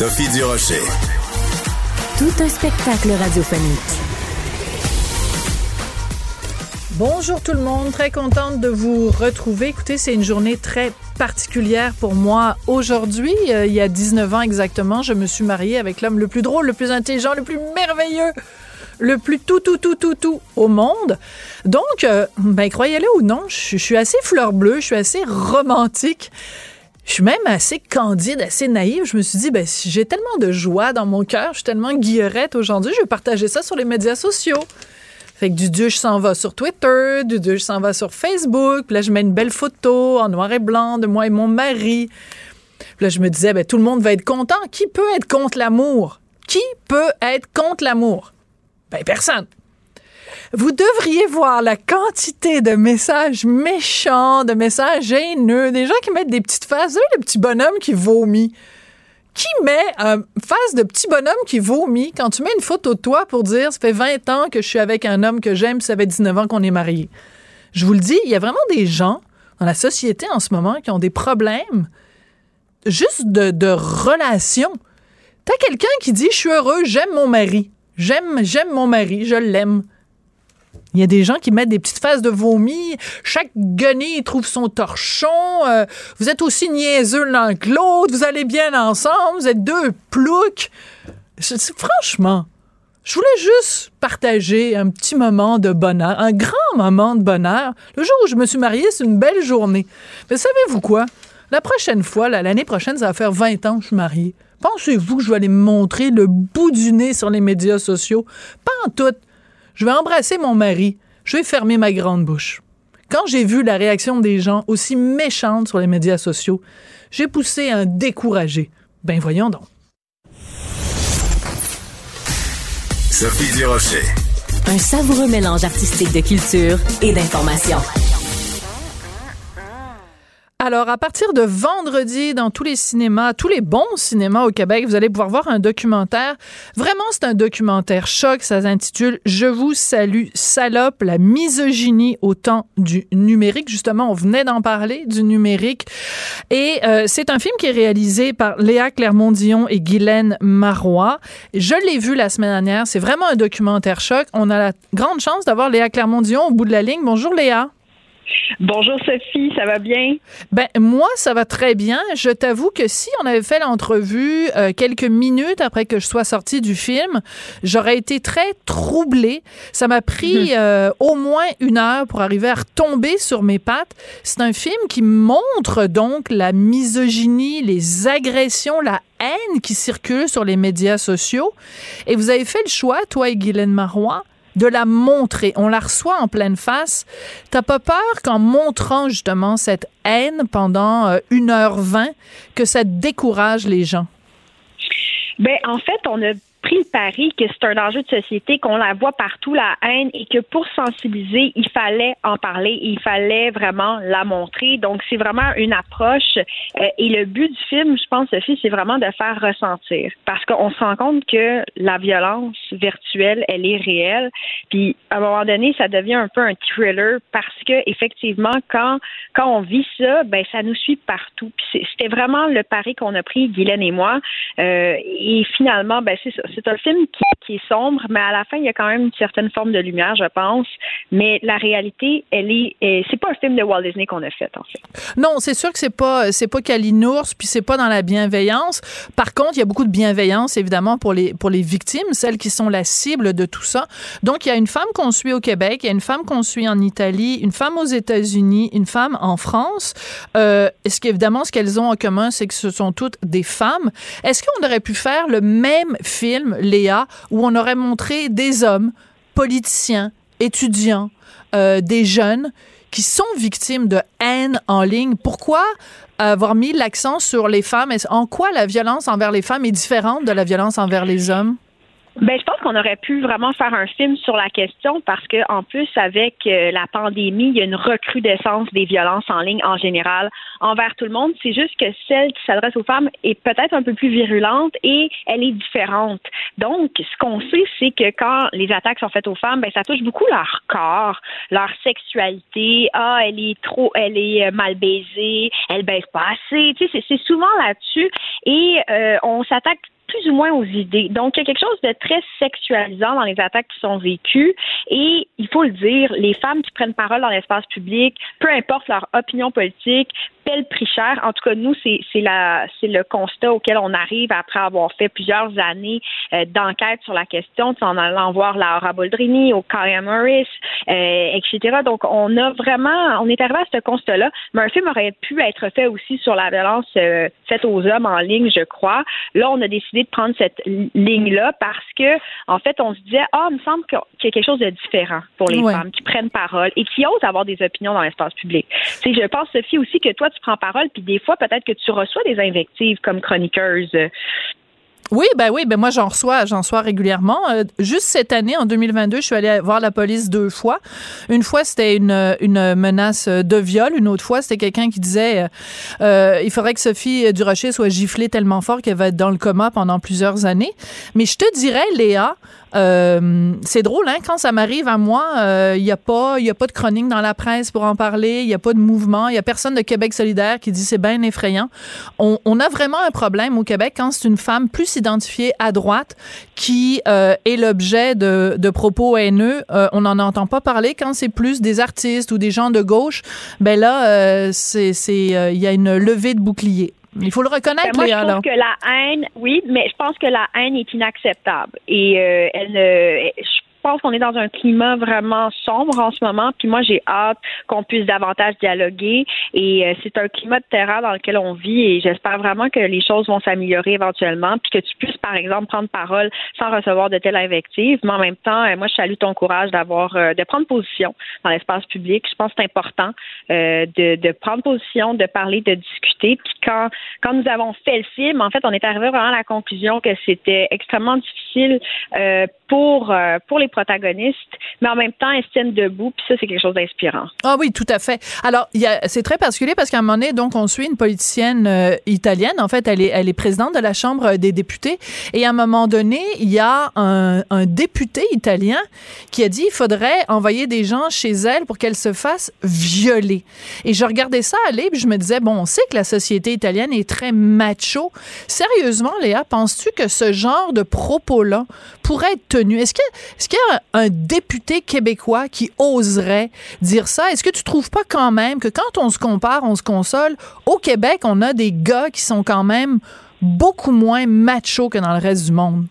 Sophie Durocher. Tout un spectacle radiophonique. Bonjour tout le monde, très contente de vous retrouver. Écoutez, c'est une journée très particulière pour moi aujourd'hui. Euh, il y a 19 ans exactement, je me suis mariée avec l'homme le plus drôle, le plus intelligent, le plus merveilleux, le plus tout, tout, tout, tout, tout au monde. Donc, euh, ben, croyez-le ou non, je, je suis assez fleur bleue, je suis assez romantique. Je suis même assez candide, assez naïve. Je me suis dit, ben, j'ai tellement de joie dans mon cœur, je suis tellement guillerette aujourd'hui, je vais partager ça sur les médias sociaux. Fait que du Dieu, je s'en va sur Twitter, du Dieu, je s'en va sur Facebook. Puis là, je mets une belle photo en noir et blanc de moi et mon mari. Puis là, je me disais, ben, tout le monde va être content. Qui peut être contre l'amour? Qui peut être contre l'amour? Ben, personne. Vous devriez voir la quantité de messages méchants, de messages haineux, des gens qui mettent des petites faces, le petit bonhomme qui vomit. Qui met une face de petit bonhomme qui vomit quand tu mets une photo de toi pour dire ça fait 20 ans que je suis avec un homme que j'aime, ça fait 19 ans qu'on est mariés. Je vous le dis, il y a vraiment des gens dans la société en ce moment qui ont des problèmes juste de, de relation. T'as quelqu'un qui dit je suis heureux, j'aime mon mari. J'aime, j'aime mon mari, je l'aime. Il y a des gens qui mettent des petites faces de vomi. Chaque guenille trouve son torchon. Euh, vous êtes aussi niaiseux l'un que l'autre. Vous allez bien ensemble. Vous êtes deux ploucs. Franchement, je voulais juste partager un petit moment de bonheur, un grand moment de bonheur. Le jour où je me suis mariée, c'est une belle journée. Mais savez-vous quoi? La prochaine fois, l'année prochaine, ça va faire 20 ans que je suis mariée. Pensez-vous que je vais aller me montrer le bout du nez sur les médias sociaux? Pas en tout. Je vais embrasser mon mari. Je vais fermer ma grande bouche. Quand j'ai vu la réaction des gens aussi méchante sur les médias sociaux, j'ai poussé un découragé. Ben voyons donc. Sophie Durocher. Un savoureux mélange artistique de culture et d'information. Alors, à partir de vendredi, dans tous les cinémas, tous les bons cinémas au Québec, vous allez pouvoir voir un documentaire. Vraiment, c'est un documentaire choc. Ça s'intitule Je vous salue, salope, la misogynie au temps du numérique. Justement, on venait d'en parler, du numérique. Et euh, c'est un film qui est réalisé par Léa Clermont-Dion et Guylaine Marois. Je l'ai vu la semaine dernière. C'est vraiment un documentaire choc. On a la grande chance d'avoir Léa Clermont-Dion au bout de la ligne. Bonjour Léa. Bonjour Sophie, ça va bien? Ben moi, ça va très bien. Je t'avoue que si on avait fait l'entrevue euh, quelques minutes après que je sois sortie du film, j'aurais été très troublée. Ça m'a pris euh, au moins une heure pour arriver à retomber sur mes pattes. C'est un film qui montre donc la misogynie, les agressions, la haine qui circule sur les médias sociaux. Et vous avez fait le choix, toi et Guylaine Marois, de la montrer. On la reçoit en pleine face. T'as pas peur qu'en montrant justement cette haine pendant euh, 1h20, que ça décourage les gens? Ben, en fait, on a pris le pari que c'est un enjeu de société, qu'on la voit partout, la haine, et que pour sensibiliser, il fallait en parler, il fallait vraiment la montrer. Donc, c'est vraiment une approche. euh, et le but du film, je pense, Sophie, c'est vraiment de faire ressentir. Parce qu'on se rend compte que la violence virtuelle, elle est réelle. Puis, à un moment donné, ça devient un peu un thriller parce que, effectivement, quand, quand on vit ça, ben, ça nous suit partout. Puis, c'était vraiment le pari qu'on a pris, Guylaine et moi. Euh, et finalement, ben, c'est ça. C'est un film qui, est sombre, mais à la fin, il y a quand même une certaine forme de lumière, je pense. Mais la réalité, elle est, c'est pas un film de Walt Disney qu'on a fait, en fait. Non, c'est sûr que c'est pas c'est pas Kalinours, puis c'est pas dans la bienveillance. Par contre, il y a beaucoup de bienveillance évidemment pour les pour les victimes, celles qui sont la cible de tout ça. Donc il y a une femme qu'on suit au Québec, il y a une femme qu'on suit en Italie, une femme aux États-Unis, une femme en France. Euh, est-ce qu'évidemment ce qu'elles ont en commun, c'est que ce sont toutes des femmes? Est-ce qu'on aurait pu faire le même film, Léa, où on aurait montré des hommes politiciens, étudiants, euh, des jeunes qui sont victimes de haine en ligne. Pourquoi avoir mis l'accent sur les femmes? En quoi la violence envers les femmes est différente de la violence envers les hommes? Ben, je pense qu'on aurait pu vraiment faire un film sur la question parce que, en plus, avec euh, la pandémie, il y a une recrudescence des violences en ligne en général envers tout le monde. C'est juste que celle qui s'adresse aux femmes est peut-être un peu plus virulente et elle est différente. Donc, ce qu'on sait, c'est que quand les attaques sont faites aux femmes, ben, ça touche beaucoup leur corps, leur sexualité. Ah, elle est trop, elle est euh, mal baisée, elle baisse pas assez. Tu sais, c'est souvent là-dessus et euh, on s'attaque plus ou moins aux idées. Donc, il y a quelque chose de très sexualisant dans les attaques qui sont vécues. Et il faut le dire, les femmes qui prennent parole dans l'espace public, peu importe leur opinion politique, prix cher. En tout cas, nous, c'est le constat auquel on arrive après avoir fait plusieurs années euh, d'enquête sur la question, en allant voir Laura Boldrini, au Kaya Morris, euh, etc. Donc, on a vraiment, on est arrivé à ce constat-là. Mais un film aurait pu être fait aussi sur la violence euh, faite aux hommes en ligne, je crois. Là, on a décidé de prendre cette ligne-là parce que, en fait, on se disait, ah, il me semble qu'il y a quelque chose de différent pour les femmes qui prennent parole et qui osent avoir des opinions dans l'espace public. Je pense, Sophie, aussi que toi, tu parole, puis des fois, peut-être que tu reçois des invectives comme chroniqueuse. Oui, ben oui, ben moi j'en reçois, j'en reçois régulièrement. Euh, juste cette année, en 2022, je suis allée voir la police deux fois. Une fois, c'était une, menace de viol. Une autre fois, c'était quelqu'un qui disait euh, il faudrait que Sophie Durocher soit giflée tellement fort qu'elle va être dans le coma pendant plusieurs années. Mais je te dirais, Léa, euh, c'est drôle, hein, quand ça m'arrive à moi, il euh, n'y a, pas, y a pas de chronique dans la presse pour en parler, il n'y a pas de mouvement, il n'y a personne de Québec solidaire qui dit c'est bien effrayant. On, on, a vraiment un problème au Québec quand c'est une femme plus identifiée à droite qui euh, est l'objet de, de, propos haineux. Euh, on n'en entend pas parler. Quand c'est plus des artistes ou des gens de gauche, ben là, euh, il y a une levée de bouclier. Il faut le reconnaître, ben moi, je trouve que la haine, oui, mais je pense que la haine est inacceptable. Et euh, elle, euh, je pense qu'on est dans un climat vraiment sombre en ce moment. Puis moi, j'ai hâte qu'on puisse davantage dialoguer. Et euh, c'est un climat de terreur dans lequel on vit. Et j'espère vraiment que les choses vont s'améliorer éventuellement. Puis que tu puisses, par exemple, prendre parole sans recevoir de telles invectives. Mais en même temps, euh, moi, je salue ton courage d'avoir euh, de prendre position dans l'espace public. Je pense que c'est important de, de prendre position, de parler, de discuter. Puis quand quand nous avons fait le film, en fait, on est arrivé vraiment à la conclusion que c'était extrêmement difficile pour pour les protagonistes, mais en même temps, elles tiennent debout, puis ça, c'est quelque chose d'inspirant. Ah oui, tout à fait. Alors, c'est très particulier parce qu'à un moment donné, donc, on suit une politicienne euh, italienne. En fait, elle est, elle est présidente de la Chambre des députés. Et à un moment donné, il y a un, député italien qui a dit il faudrait envoyer des gens chez elle pour qu'elle se fasse violer. Et je regardais ça aller, puis je me disais, bon, on sait que la société italienne est très macho. Sérieusement, Léa, penses-tu que ce genre de propos-là pourrait être tenu? Est-ce que, est-ce un député québécois qui oserait dire ça? Est-ce que tu trouves pas quand même que quand on se compare, on se console, au Québec, on a des gars qui sont quand même beaucoup moins machos que dans le reste du monde?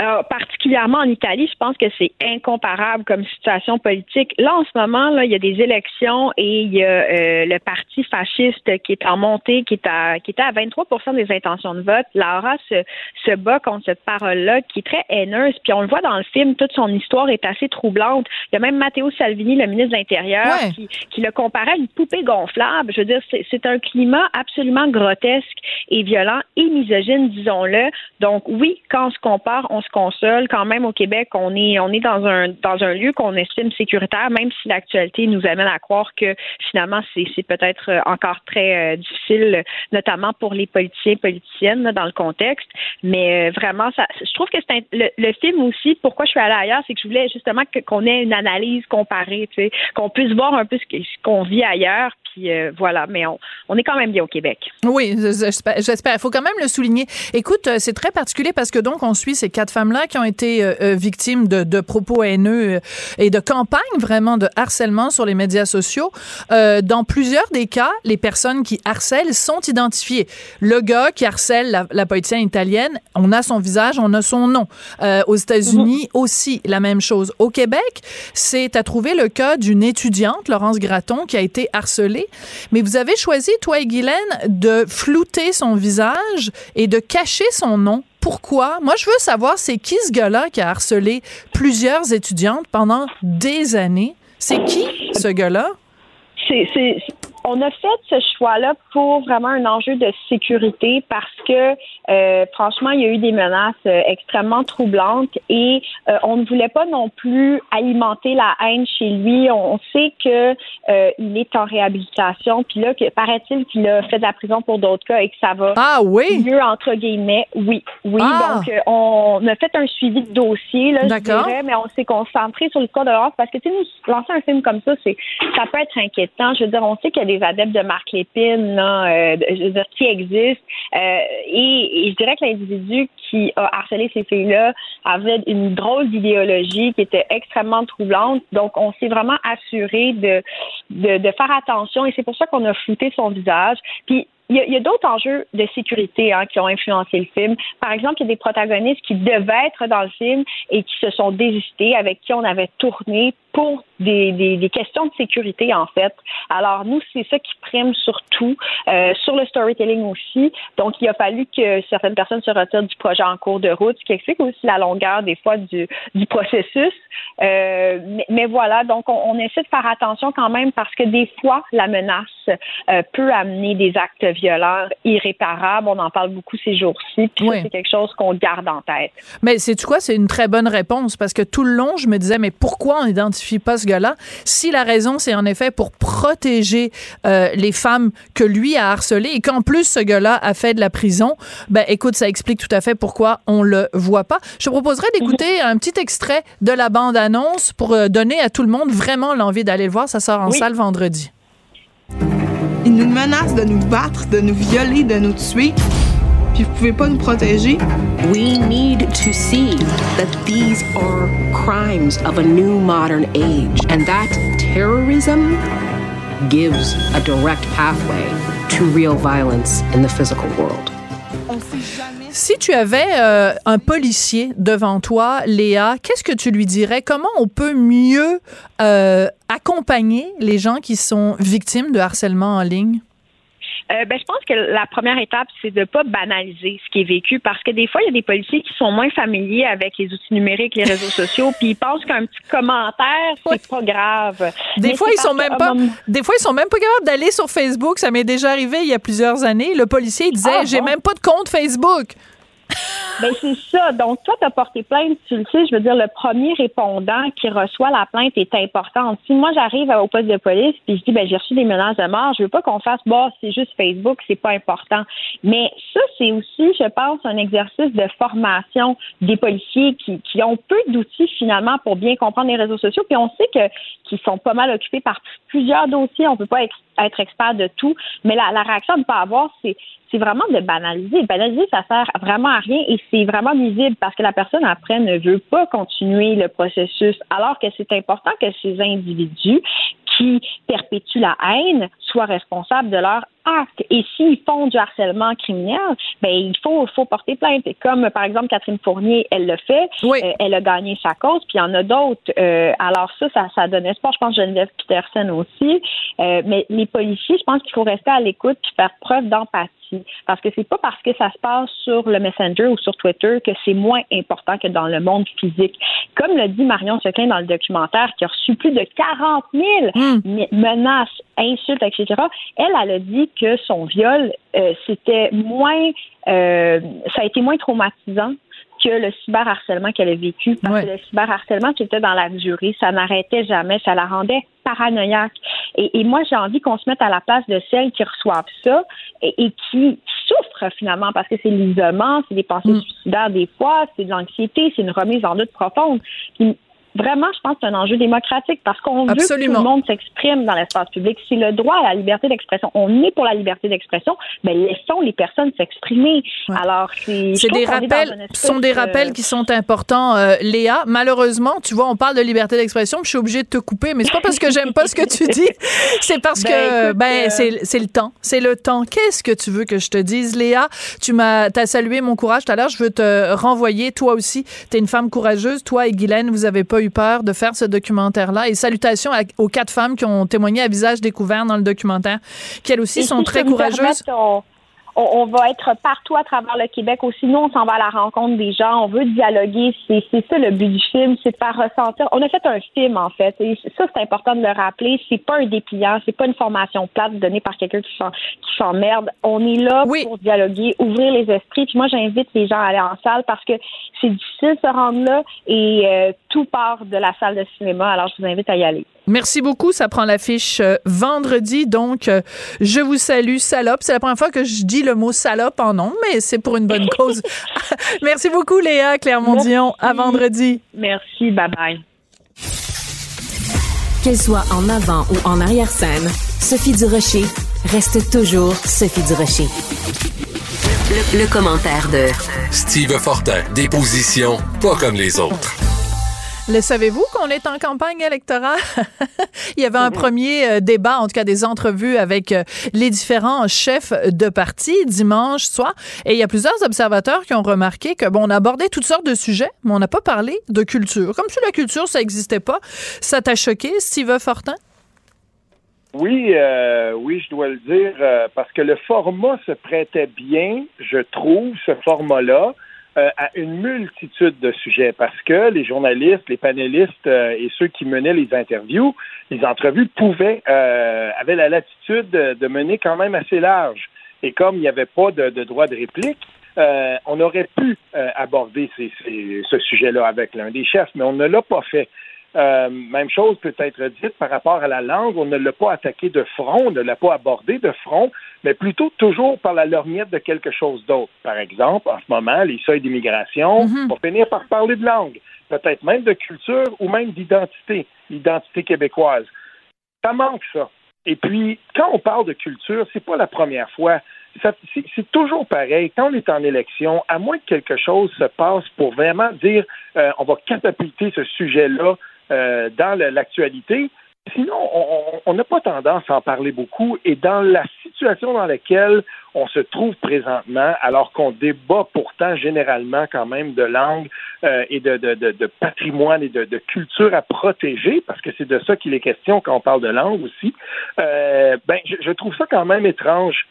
Euh, particulièrement en Italie, je pense que c'est incomparable comme situation politique. Là, en ce moment, là, il y a des élections et il y a euh, le parti fasciste qui est en montée, qui est à qui était à 23% des intentions de vote. Laura se, se bat contre cette parole-là, qui est très haineuse. Puis on le voit dans le film, toute son histoire est assez troublante. Il y a même Matteo Salvini, le ministre de l'Intérieur, qui, qui le comparait à une poupée gonflable. Je veux dire, c'est un climat absolument grotesque et violent et misogyne, disons-le. Donc oui, quand on se compare, on se console. Quand même, au Québec, on est, on est dans un, dans un lieu qu'on estime sécuritaire, même si l'actualité nous amène à croire que finalement, c'est, peut-être euh, encore très euh, difficile, notamment pour les politiciens et politiciennes dans le contexte. Mais euh, vraiment, ça, je trouve que c'est le, film aussi, pourquoi je suis allée ailleurs, c'est que je voulais justement qu'on ait une analyse comparée, qu'on puisse voir un peu ce qu'on vit ailleurs, puis voilà, mais on, on, est quand même bien au Québec. Oui, j'espère. Il faut quand même le souligner. Écoute, c'est très particulier parce que donc on suit ces quatre femmes-là qui ont été euh, victimes de, de, propos haineux et de campagnes vraiment de harcèlement sur les médias sociaux. dans plusieurs des cas, les personnes qui harcèlent sont identifiées. Le gars qui harcèle la, la politicienne italienne, on a son visage, on a son nom. aux États-Unis mhm. aussi, la même chose. Au Québec, c'est à trouver le cas d'une étudiante, Laurence Graton, qui a été harcelée mais vous avez choisi, toi et Guylaine, de flouter son visage et de cacher son nom. Pourquoi? Moi, je veux savoir, c'est qui ce gars-là qui a harcelé plusieurs étudiantes pendant des années? C'est qui, ce gars-là? c'est on a fait ce choix-là pour vraiment un enjeu de sécurité parce que euh, franchement, il y a eu des menaces euh, extrêmement troublantes et euh, on ne voulait pas non plus alimenter la haine chez lui. On, sait que il est en réhabilitation, puis là, paraît-il qu'il a fait de la prison pour d'autres cas et que ça va ah, oui? mieux entre guillemets. Oui, oui. Ah! Donc, on a fait un suivi de dossier, là, je dirais, mais on s'est concentré sur le cas de l'ordre parce que tu sais, lancer un film comme ça, c'est ça peut être inquiétant. Je veux dire, on sait qu'il y a des adeptes de Marc Lépine, là, je veux dire, qui existent et et je dirais que l'individu qui a harcelé ces filles-là avait une drôle d'idéologie qui était extrêmement troublante. Donc, on s'est vraiment assuré de, de, faire attention et c'est pour ça qu'on a flouté son visage. Puis, il y a, d'autres enjeux de sécurité hein, qui ont influencé le film. Par exemple, il y a des protagonistes qui devaient être dans le film et qui se sont désistés, avec qui on avait tourné pour des, des, des, questions de sécurité, en fait. Alors, nous, c'est ça qui prime surtout, euh, sur le storytelling aussi. Donc, il a fallu que certaines personnes se retirent du projet en cours de route, ce qui explique aussi la longueur, des fois, du, du processus. Euh, mais, mais, voilà, donc, on, on, essaie de faire attention quand même parce que des fois, la menace euh, peut amener des actes violents irréparables. On en parle beaucoup ces jours-ci. Puis c'est quelque chose qu'on garde en tête. Mais c'est tu quoi? C'est une très bonne réponse parce que tout le long, je me disais, mais pourquoi on identifie pas ce gars-là? Si la raison, c'est en effet pour protéger euh, les femmes que lui a harcelées et qu'en plus, ce gars-là a fait de la prison, ben écoute, ça explique tout à fait pourquoi on le voit pas. Je te proposerais d'écouter un petit extrait de la bande-annonce pour euh, donner à tout le monde vraiment l'envie d'aller le voir. Ça sort en salle vendredi. Ils nous menacent de nous battre, de nous violer, de nous tuer. Puis vous pouvez pas nous protéger? We need to see that these are crimes of a new modern age and that terrorism gives a direct pathway to real violence in the physical world. Si tu avais euh, un policier devant toi, Léa, qu'est-ce que tu lui dirais? Comment on peut mieux euh, accompagner les gens qui sont victimes de harcèlement en ligne? Euh, ben, je pense que la première étape, c'est de pas banaliser ce qui est vécu parce que des fois, il y a des policiers qui sont moins familiers avec les outils numériques, les réseaux sociaux, puis ils pensent qu'un petit commentaire, c'est pas grave. Des fois, ils sont même pas, des fois, ils sont même pas capables d'aller sur Facebook. Ça m'est déjà arrivé il y a plusieurs années. Le policier disait, ah, j'ai même pas de compte Facebook. Ben c'est ça. Donc toi, tu as porté plainte, tu le sais, je veux dire, le premier répondant qui reçoit la plainte est important. Si moi j'arrive au poste de police puis je dis ben j'ai reçu des menaces de mort, je veux pas qu'on fasse bah c'est juste Facebook, c'est pas important. Mais ça, c'est aussi, je pense, un exercice de formation des policiers qui, ont peu d'outils finalement pour bien comprendre les réseaux sociaux. Puis on sait que qu'ils sont pas mal occupés par plusieurs dossiers. On peut pas être, expert de tout. Mais la, la réaction à ne pas avoir, c'est c'est vraiment de banaliser. Banaliser, ça sert vraiment à rien et c'est vraiment visible parce que la personne après ne veut pas continuer le processus, alors que c'est important que ces individus qui perpétuent la haine soient responsables de leur acte. Et s'ils font du harcèlement criminel, ben il faut, faut porter plainte. Comme par exemple Catherine Fournier, elle le fait, euh, elle a gagné sa cause, puis il y en a d'autres. Euh, alors ça, ça, ça donne espoir. Je pense Geneviève Peterson aussi. Euh, mais les policiers, je pense qu'il faut rester à l'écoute puis faire preuve d'empathie parce que c'est pas parce que ça se passe sur le Messenger ou sur Twitter que c'est moins important que dans le monde physique. Comme le dit Marion Seclin dans le documentaire, qui a reçu plus de 40 000 hmm. menaces, insultes, etc., elle, elle a dit que son viol, euh, c'était moins, euh, ça a été moins traumatisant que le cyberharcèlement qu'elle a vécu. Parce que le cyberharcèlement, c'était dans la durée, ça n'arrêtait jamais, ça la rendait paranoïaque. Et, moi, j'ai envie qu'on se mette à la place de celles qui reçoivent ça et, qui souffrent finalement parce que c'est l'isolement, c'est des pensées mm. suicidaires des fois, c'est de l'anxiété, c'est une remise en doute profonde vraiment, je pense que c'est un enjeu démocratique parce qu'on veut que tout le monde s'exprime dans l'espace public. C'est le droit à la liberté d'expression. On est pour la liberté d'expression, mais laissons les personnes s'exprimer. Alors, c'est des rappels, sont des rappels qui sont importants, euh, Léa. Malheureusement, tu vois, on parle de liberté d'expression, je suis obligée de te couper, mais c'est pas parce que j'aime pas ce que tu dis, c'est parce ben, que ben euh, c'est le temps, c'est le temps. Qu'est-ce que tu veux que je te dise, Léa? Tu m'as as salué mon courage tout à l'heure. Je veux te renvoyer, toi aussi. Tu es une femme courageuse. Toi et Guylaine, vous avez pas eu peur de faire ce documentaire-là. Et salutations aux quatre femmes qui ont témoigné à visage découvert dans le documentaire, qui elles aussi sont très courageuses. on, va être partout à travers le Québec aussi. Nous, on s'en va à la rencontre des gens, on veut dialoguer. C'est, c'est ça le but du film, c'est de faire ressentir. On a fait un film, en fait. Et ça, c'est important de le rappeler. C'est pas un dépliant, c'est pas une formation plate donnée par quelqu'un qui, qui s'emmerde. On est là pour dialoguer, ouvrir les esprits. Puis moi, j'invite les gens à aller en salle parce que c'est difficile de se rendre là et euh, tout part de la salle de cinéma. Alors, je vous invite à y aller. Merci beaucoup. Ça prend l'affiche euh, vendredi. Donc, euh, je vous salue, salope. C'est la première fois que je dis le mot salope en nom, mais c'est pour une bonne cause. Merci beaucoup, Léa Clermont-Dion. À vendredi. Merci. Bye bye. Qu'elle soit en avant ou en arrière-scène, Sophie Durocher reste toujours Sophie Durocher. Le, le commentaire de Steve Fortin. Des positions pas comme les autres. Le savez-vous qu'on est en campagne électorale? il y avait un mhm. premier euh, débat, en tout cas des entrevues avec euh, les différents chefs de parti dimanche soir. Et il y a plusieurs observateurs qui ont remarqué que, bon, on abordait toutes sortes de sujets, mais on n'a pas parlé de culture. Comme si la culture, ça n'existait pas. Ça t'a choqué, Steve Fortin? Oui, euh, oui, je dois le dire, parce que le format se prêtait bien, je trouve, ce format-là. Euh, à une multitude de sujets parce que les journalistes, les panélistes euh, et ceux qui menaient les interviews, les entrevues pouvaient, euh, avaient la latitude de, mener quand même assez large. Et comme il n'y avait pas de, droit de réplique, on aurait pu aborder ce sujet-là avec l'un des chefs, mais on ne l'a pas fait. Euh, même chose peut être dite par rapport à la langue. On ne l'a pas attaqué de front, on ne l'a pas abordé de front, mais plutôt toujours par la lorgnette de quelque chose d'autre. Par exemple, en ce moment, les seuils d'immigration mhm. vont finir par parler de langue, peut-être même de culture ou même d'identité, l'identité québécoise. Ça manque ça. Et puis, quand on parle de culture, c'est pas la première fois. C'est toujours pareil. Quand on est en élection, à moins que quelque chose se passe pour vraiment dire euh, on va catapulter ce sujet-là euh, dans l'actualité. Sinon, on n'a pas tendance à en parler beaucoup. Et dans la situation dans laquelle on se trouve présentement, alors qu'on débat pourtant généralement quand même de langue euh, et de, de, patrimoine et de, culture à protéger, parce que c'est de ça qu'il est question quand on parle de langue aussi, euh, ben, je, trouve ça quand même étrange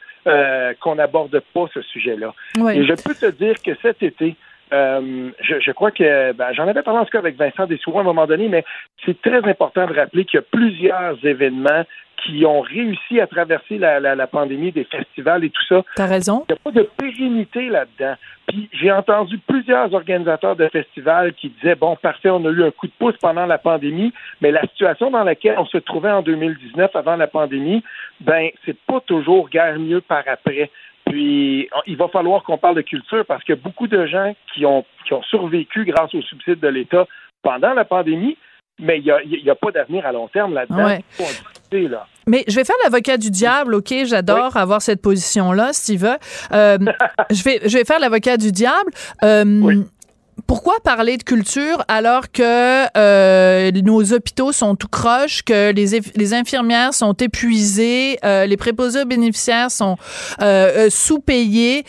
qu'on n'aborde pas ce sujet-là. Et je peux te dire que cet été, euh, je, je, crois que ben, j'en avais parlé en tout cas avec Vincent Dessouroux à un moment donné, mais c'est très important de rappeler qu'il y a plusieurs événements qui ont réussi à traverser la, la, la pandémie des festivals et tout ça. T'as raison. Il n'y a pas de pérennité là-dedans. Puis j'ai entendu plusieurs organisateurs de festivals qui disaient bon, parfait, on a eu un coup de pouce pendant la pandémie, mais la situation dans laquelle on se trouvait en 2019 avant la pandémie, ben c'est pas toujours guère mieux par après. Puis, il va falloir qu'on parle de culture parce que beaucoup de gens qui ont, qui ont survécu grâce aux subsides de l'État pendant la pandémie, mais il n'y a, a, pas d'avenir à long terme là-dedans. Mais je vais faire l'avocat du diable, OK? J'adore avoir cette position-là, Steve. Euh, je, vais, je vais faire l'avocat du diable. Euh, pourquoi parler de culture alors que euh, nos hôpitaux sont tout croches, que les, infirmières sont épuisées, euh, les préposés aux bénéficiaires sont euh, sous-payés,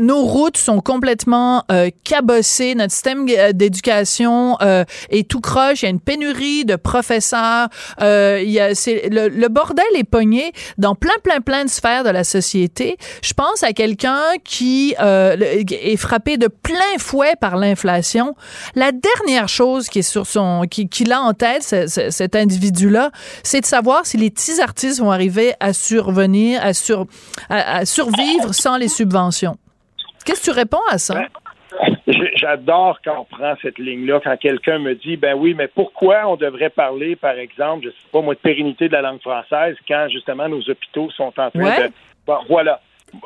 nos routes sont complètement cabossées, notre système d'éducation est tout croche, il y a une pénurie de professeurs, il y a, le, le, bordel est pogné dans plein, plein, plein de sphères de la société. Je pense à quelqu'un qui est frappé de plein fouet par l'inflation la dernière chose qui est sur son, qui, qui a en tête, cet individu-là, c'est de savoir si les petits artistes vont arriver à survenir, à, sur, à, survivre sans les subventions. Qu'est-ce que tu réponds à ça? J'adore quand on prend cette ligne-là, quand quelqu'un me dit, ben oui, mais pourquoi on devrait parler, par exemple, je sais pas moi, de pérennité de la langue française quand justement nos hôpitaux sont en train de. Bon, voilà.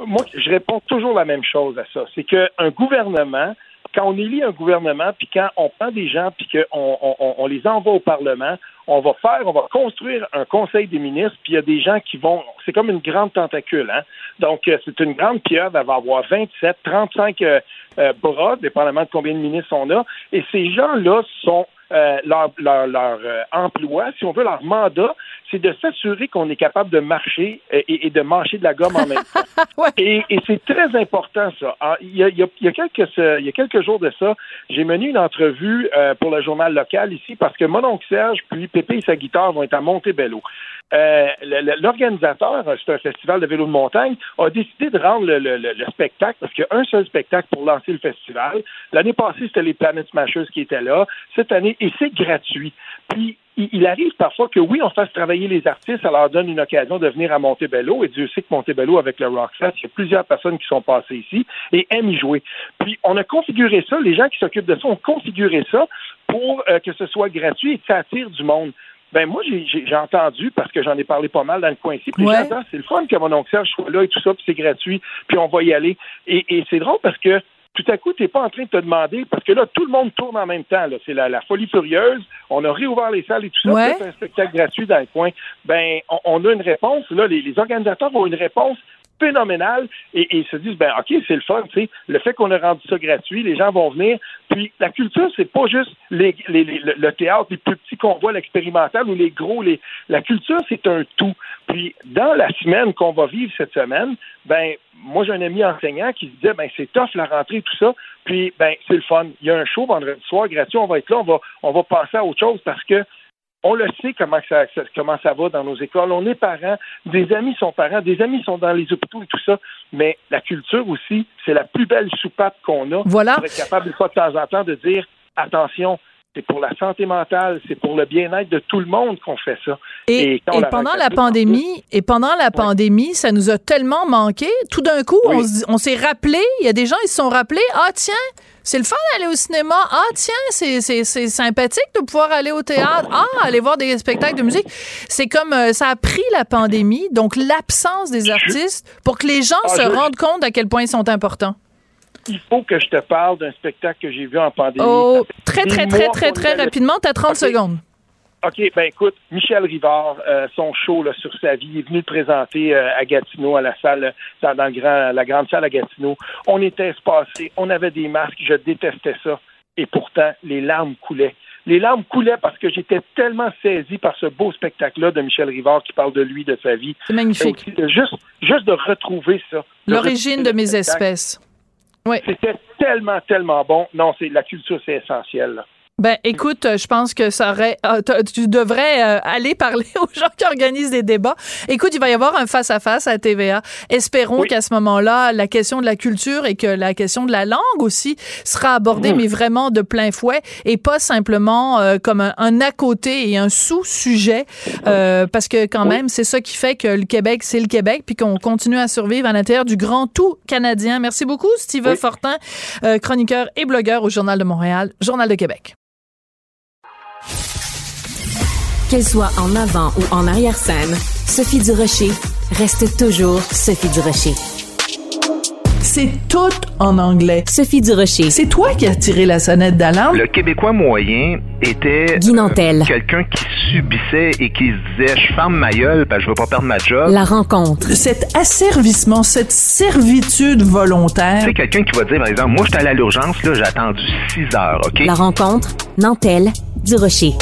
Moi, je réponds toujours la même chose à ça. C'est qu'un gouvernement quand on élit un gouvernement, puis quand on prend des gens, puis qu'on on, on, les envoie au Parlement, on va faire, on va construire un conseil des ministres, puis il y a des gens qui vont, c'est comme une grande tentacule, hein. Donc, euh, c'est une grande pieuvre, elle va avoir 27, 35 euh, euh, bras, dépendamment de combien de ministres on a, et ces gens-là sont euh, leur, leur, leur euh, emploi, si on veut, leur mandat, c'est de s'assurer qu'on est capable de marcher et, et, de manger de la gomme en même temps. Et, et c'est très important, ça. Ah, il, y a, il, y a, il, y a quelques, il y a quelques jours de ça, j'ai mené une entrevue euh, pour le journal local ici parce que mon oncle Serge puis Pépé et sa guitare vont être à Montebello. Euh, l'organisateur, c'est un festival de vélo de montagne, a décidé de rendre le, spectacle, parce qu'il y a un seul spectacle pour lancer le festival. L'année passée, c'était les Planet Smashers qui étaient là. Cette année, et c'est gratuit. Puis, il, arrive parfois que oui, on fasse travailler les artistes, ça leur donne une occasion de venir à Montebello, et Dieu sait que Montebello, avec le Rockfest, il y a plusieurs personnes qui sont passées ici et aiment y jouer. Puis, on a configuré ça, les gens qui s'occupent de ça ont configuré ça pour euh, que ce soit gratuit et que ça attire du monde. Ben moi, j'ai entendu, parce que j'en ai parlé pas mal dans le coin ici, puis c'est le fun que mon oncle Serge soit là et tout ça, puis c'est gratuit, puis on va y aller. Et, c'est drôle parce que tout à coup, tu n'es pas en train de te demander, parce que là, tout le monde tourne en même temps. C'est la, folie furieuse. On a réouvert les salles et tout ça. C'est un spectacle gratuit dans le coin. Ben, on, a une réponse. Là, les, les organisateurs ont une réponse phénoménal et, ils se disent ben ok c'est le fun tu sais. Le fait qu'on a rendu ça gratuit les gens vont venir. Puis la culture c'est pas juste les, le théâtre les petits convois l'expérimental ou les gros les la culture c'est un tout. Puis dans la semaine qu'on va vivre cette semaine ben moi j'ai un ami enseignant qui se disait ben c'est tough la rentrée tout ça. Puis ben c'est le fun. Il y a un show vendredi soir gratuit. On va être là. On va on va passer à autre chose parce que on le sait comment ça, comment ça va dans nos écoles. On est parents, des amis sont parents, des amis sont dans les hôpitaux et tout ça. Mais la culture aussi, c'est la plus belle soupape qu'on a. Voilà. Pour être capable, une fois de temps en temps, de dire attention, c'est pour la santé mentale, c'est pour le bien-être de tout le monde qu'on fait ça. Et, pendant la pandémie, et pendant la pandémie, ça nous a tellement manqué. Tout d'un coup, on, s'est rappelé, il y a des gens, ils se sont rappelés, ah tiens, c'est le fun d'aller au cinéma. Ah tiens, c'est, sympathique de pouvoir aller au théâtre. Ah, aller voir des spectacles de musique. C'est comme euh, ça a pris la pandémie, donc l'absence des artistes, pour que les gens ah, se rendent compte à quel point ils sont importants il faut que je te parle d'un spectacle que j'ai vu en pandémie. Oh, très, très, très, très, très rapidement. Tu as 30 secondes. OK, ben écoute, Michel Rivard, euh, son show là, sur sa vie, est venu le présenter euh, à Gatineau, à la salle, dans, grand, la grande salle à Gatineau. On était espacés, on avait des masques, je détestais ça. Et pourtant, les larmes coulaient. Les larmes coulaient parce que j'étais tellement saisi par ce beau spectacle-là de Michel Rivard qui parle de lui, de sa vie. C'est magnifique. juste, juste de retrouver ça. L'origine de mes espèces. C'était tellement, tellement bon. Non, c'est la culture, c'est essentiel. Ben, écoute, je pense que ça aurait. Ah, tu devrais euh, aller parler aux gens qui organisent des débats. Écoute, il va y avoir un face-à-face -à, TVA. Espérons qu'à ce moment-là, la question de la culture et que la question de la langue aussi sera abordée, mmh. mais vraiment de plein fouet et pas simplement euh, comme un, à côté et un sous-sujet. Euh, parce que quand même, c'est ça qui fait que le Québec, c'est le Québec, puis qu'on continue à survivre à l'intérieur du grand tout canadien. Merci beaucoup, Steve Fortin, chroniqueur et blogueur au Journal de Montréal, Journal de Québec. Qu'elle soit en avant ou en arrière-scène, Sophie Durocher reste toujours Sophie Durocher. C'est tout en anglais. Sophie Durocher. C'est toi qui as tiré la sonnette d'alarme? Le Québécois moyen était euh, quelqu'un qui subissait et qui se disait je ferme ma gueule parce que je veux pas perdre ma job. La rencontre. Cet asservissement, cette servitude volontaire. C'est quelqu'un qui va dire par exemple moi j'étais à l'urgence là, j'ai attendu six heures, OK? La rencontre Nantel Durocher.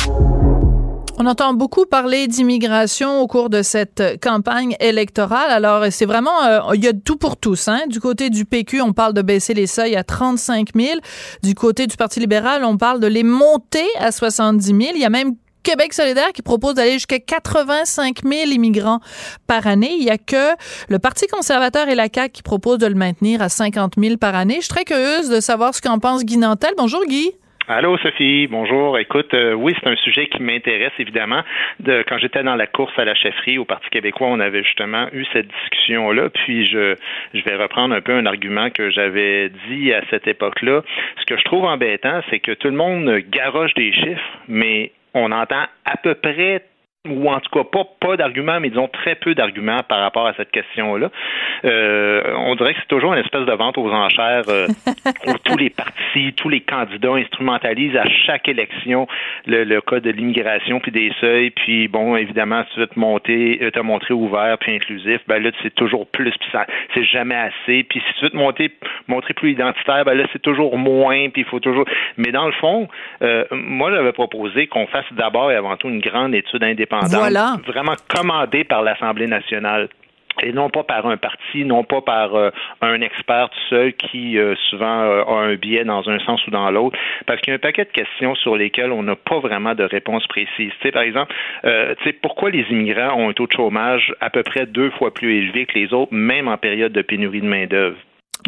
On entend beaucoup parler d'immigration au cours de cette campagne électorale. Alors, c'est vraiment, euh, il y a tout pour tous. Hein? Du côté du PQ, on parle de baisser les seuils à 35 000. Du côté du Parti libéral, on parle de les monter à 70 000. Il y a même Québec solidaire qui propose d'aller jusqu'à 85 000 immigrants par année. Il y a que le Parti conservateur et la CAQ qui proposent de le maintenir à 50 000 par année. Je suis très curieuse de savoir ce qu'en pense Guy Nantel. Bonjour Guy. Allô Sophie, bonjour. Écoute, euh, oui, c'est un sujet qui m'intéresse évidemment. De, quand j'étais dans la course à la chefferie au Parti québécois, on avait justement eu cette discussion-là. Puis je, je vais reprendre un peu un argument que j'avais dit à cette époque-là. Ce que je trouve embêtant, c'est que tout le monde garoche des chiffres, mais on entend à peu près ou en tout cas pas, pas d'arguments, mais disons très peu d'arguments par rapport à cette question-là. Euh, on dirait que c'est toujours une espèce de vente aux enchères euh, où tous les partis, tous les candidats instrumentalisent à chaque élection le, le cas de l'immigration puis des seuils, puis bon, évidemment, si tu veux te monter, euh, te montrer ouvert puis inclusif, ben là, c'est toujours plus, puis ça, c'est jamais assez. Puis si tu veux te monter, montrer plus identitaire, ben là, c'est toujours moins, puis il faut toujours. Mais dans le fond, euh, moi, j'avais proposé qu'on fasse d'abord et avant tout une grande étude indépendante voilà. vraiment commandé par l'Assemblée nationale et non pas par un parti, non pas par euh, un expert tout seul qui euh, souvent euh, a un biais dans un sens ou dans l'autre, parce qu'il y a un paquet de questions sur lesquelles on n'a pas vraiment de réponse précise. Tu sais, par exemple, tu sais, pourquoi les immigrants ont un taux de chômage à peu près deux fois plus élevé que les autres, même en période de pénurie de main-d'œuvre?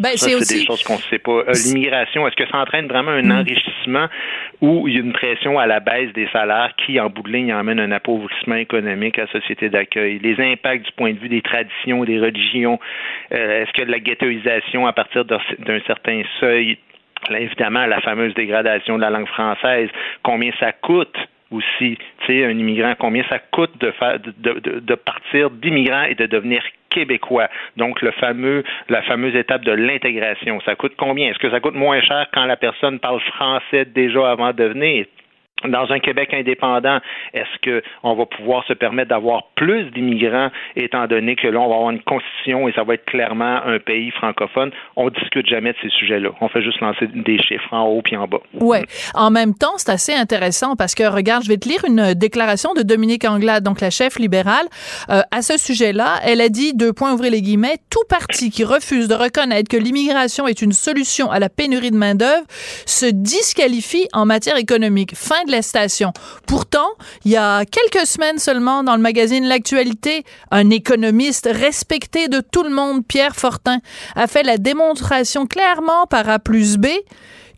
Ben, c'est aussi... des choses qu'on ne sait pas. Euh, l'immigration, est-ce que ça entraîne vraiment un mm. enrichissement ou une pression à la baisse des salaires qui, en bout de ligne, emmène un appauvrissement économique à la société d'accueil? Les impacts du point de vue des traditions, des religions, euh, est-ce que de la ghettoisation à partir d'un certain seuil évidemment, la fameuse dégradation de la langue française, combien ça coûte aussi, tu sais, un immigrant, combien ça coûte de, de, de, de partir d'immigrant et de devenir québécois. Donc, le fameux, la fameuse étape de l'intégration. Ça coûte combien? Est-ce que ça coûte moins cher quand la personne parle français déjà avant de venir? Dans un Québec indépendant, est-ce qu'on va pouvoir se permettre d'avoir plus d'immigrants, étant donné que là, on va avoir une constitution et ça va être clairement un pays francophone? On discute jamais de ces sujets-là. On fait juste lancer des chiffres en haut puis en bas. Oui. En même temps, c'est assez intéressant parce que, regarde, je vais te lire une déclaration de Dominique Anglade, donc la chef libérale, euh, à ce sujet-là. Elle a dit, deux points, ouvrez les guillemets, tout parti qui refuse de reconnaître que l'immigration est une solution à la pénurie de main-d'œuvre se disqualifie en matière économique. Fin station. Pourtant, il y a quelques semaines seulement, dans le magazine L'actualité, un économiste respecté de tout le monde, Pierre Fortin, a fait la démonstration clairement par A plus B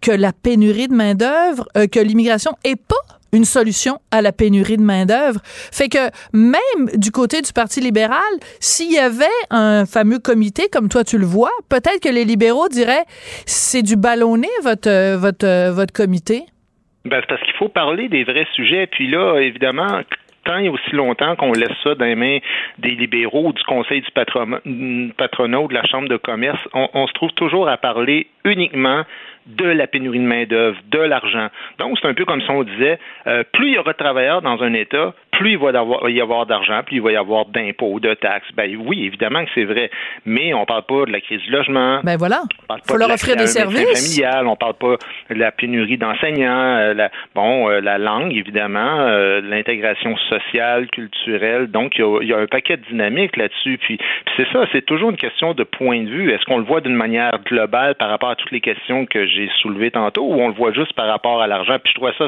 que la pénurie de main-d'œuvre, euh, que l'immigration est pas une solution à la pénurie de main-d'œuvre. Fait que même du côté du Parti libéral, s'il y avait un fameux comité comme toi tu le vois, peut-être que les libéraux diraient c'est du ballonné votre euh, votre euh, votre comité. Ben, parce qu'il faut parler des vrais sujets. Puis là, évidemment, tant et aussi longtemps qu'on laisse ça dans les mains des libéraux, du Conseil du patronat, ou de la Chambre de commerce, on se trouve toujours à parler uniquement de la pénurie de main-d'œuvre, de l'argent. Donc, c'est un peu comme si on disait, euh, plus il y aura de travailleurs dans un État, plus il va y avoir d'argent, plus il va y avoir d'impôts, de taxes. Ben oui, évidemment que c'est vrai, mais on parle pas de la crise du logement. Ben voilà. Il faut leur offrir des services. Familial, on parle pas de la pénurie d'enseignants, euh, la, bon, euh, la langue évidemment, l'intégration sociale, culturelle. Donc il y, a, un paquet de dynamiques là-dessus. Puis, puis c'est ça, c'est toujours une question de point de vue. Est-ce qu'on le voit d'une manière globale par rapport à toutes les questions que j'ai soulevées tantôt, ou on le voit juste par rapport à l'argent? Puis je trouvais ça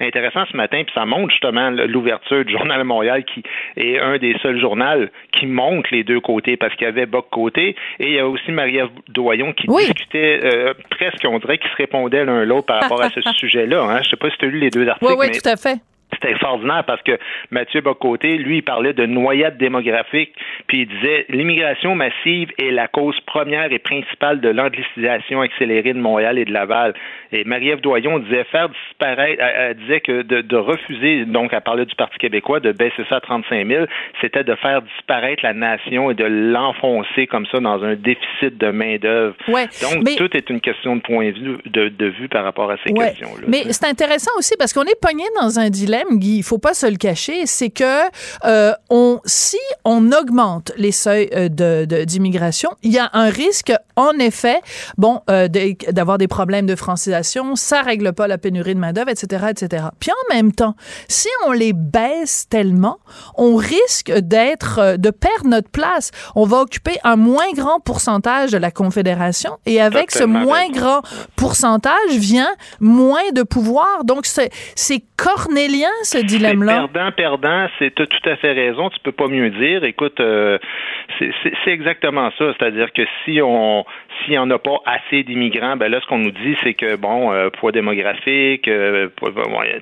intéressant ce matin, puis ça montre justement l'ouverture du Journal de Montréal qui est un des seuls journaux qui montre les deux côtés, parce qu'il y avait Boc côté, et il y a aussi Marie-Ève Doyon qui discutait euh, presque, on dirait, qui se répondait l'un l'autre par rapport à ce sujet-là. Hein? Je sais pas si tu as lu les deux articles. Oui, oui, tout à fait. C'était extraordinaire parce que Mathieu Bocoté, lui, il parlait de noyade démographique, puis il disait l'immigration massive est la cause première et principale de l'anglicisation accélérée de Montréal et de Laval. Et Marie-Ève Doyon disait faire disparaître, elle, disait que de, refuser, donc elle parlait du Parti québécois, de baisser ça à 35 000, c'était de faire disparaître la nation et de l'enfoncer comme ça dans un déficit de main-d'œuvre. donc, tout est une question de point de vue, de, vue par rapport à ces questions-là. Mais c'est intéressant aussi parce qu'on est pogné dans un dilemme Guy, il faut pas se le cacher, c'est que euh, on, si on augmente les seuils euh, de, d'immigration, il y a un risque, en effet, bon, euh, d'avoir des problèmes de francisation, ça règle pas la pénurie de main d'œuvre, etc., etc. Puis en même temps, si on les baisse tellement, on risque d'être, de perdre notre place. On va occuper un moins grand pourcentage de la confédération, et avec ce moins grand pourcentage vient moins de pouvoir. Donc c'est cornélien ce dilemme-là? Perdant, perdant, c'est tout à fait raison. Tu peux pas mieux dire. Écoute, euh, c'est exactement ça. C'est-à-dire que si on s'il n'y en a pas assez d'immigrants, ben là, ce qu'on nous dit, c'est que bon, euh, poids démographique, euh,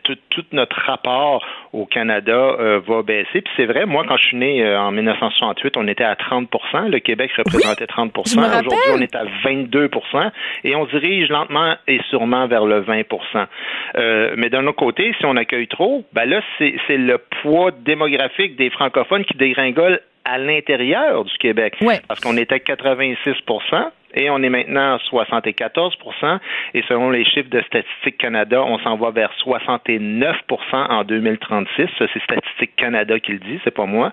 tout, tout, notre rapport au Canada va baisser. Puis c'est vrai, moi, quand je suis né en 1968, on était à 30% Le Québec représentait 30% Aujourd'hui, on est à 22% et on dirige lentement et sûrement vers le 20% Mais d'un autre côté, si on accueille trop, ben là, c'est le poids démographique des francophones qui dégringole à l'intérieur du Québec. Parce qu'on était à 86% et on est maintenant à 74% et selon les chiffres de Statistique Canada, on s'en va vers 69% en 2036. Ça, c'est Statistique Canada qui le dit, c'est pas moi.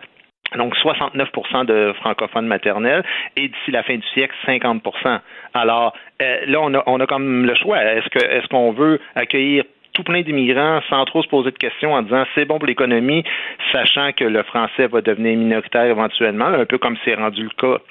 Donc 69% de francophones maternels et d'ici la fin du siècle 50% Alors euh, là on a on a comme le choix est-ce que est-ce qu'on veut accueillir tout plein d'immigrants sans trop se poser de questions en disant c'est bon pour l'économie, sachant que le français va devenir minoritaire éventuellement, un peu comme c'est rendu le cas